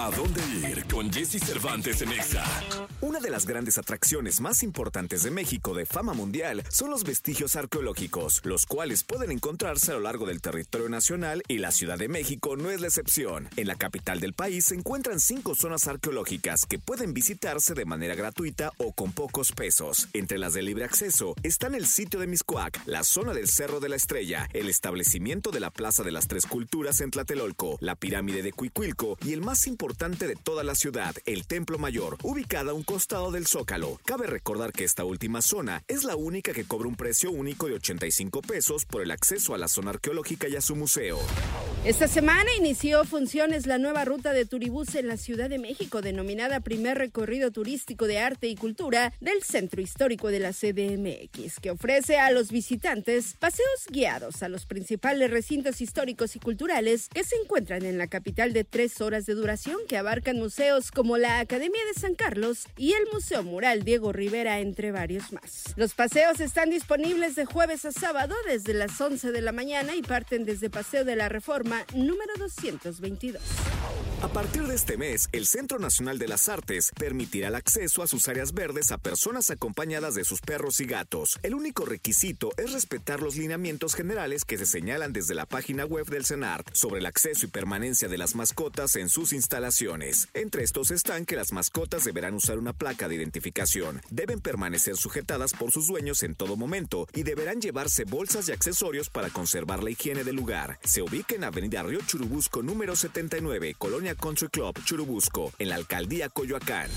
¿A dónde ir con Jesse Cervantes en Exa? Una de las grandes atracciones más importantes de México de fama mundial son los vestigios arqueológicos, los cuales pueden encontrarse a lo largo del territorio nacional y la Ciudad de México no es la excepción. En la capital del país se encuentran cinco zonas arqueológicas que pueden visitarse de manera gratuita o con pocos pesos. Entre las de libre acceso están el sitio de Miscuac, la zona del Cerro de la Estrella, el establecimiento de la Plaza de las Tres Culturas en Tlatelolco, la pirámide de Cuicuilco y el más importante de toda la ciudad, el Templo Mayor, ubicada a un costado del Zócalo. Cabe recordar que esta última zona es la única que cobra un precio único de 85 pesos por el acceso a la zona arqueológica y a su museo. Esta semana inició funciones la nueva ruta de Turibús en la Ciudad de México, denominada Primer Recorrido Turístico de Arte y Cultura del Centro Histórico de la CDMX, que ofrece a los visitantes paseos guiados a los principales recintos históricos y culturales que se encuentran en la capital de tres horas de duración, que abarcan museos como la Academia de San Carlos y el Museo Mural Diego Rivera, entre varios más. Los paseos están disponibles de jueves a sábado desde las 11 de la mañana y parten desde Paseo de la Reforma número 222. A partir de este mes, el Centro Nacional de las Artes permitirá el acceso a sus áreas verdes a personas acompañadas de sus perros y gatos. El único requisito es respetar los lineamientos generales que se señalan desde la página web del CENART sobre el acceso y permanencia de las mascotas en sus instalaciones. Entre estos están que las mascotas deberán usar una placa de identificación, deben permanecer sujetadas por sus dueños en todo momento y deberán llevarse bolsas y accesorios para conservar la higiene del lugar. Se ubica en Avenida Río Churubusco número 79, Colonia Country Club Churubusco, en la alcaldía Coyoacán.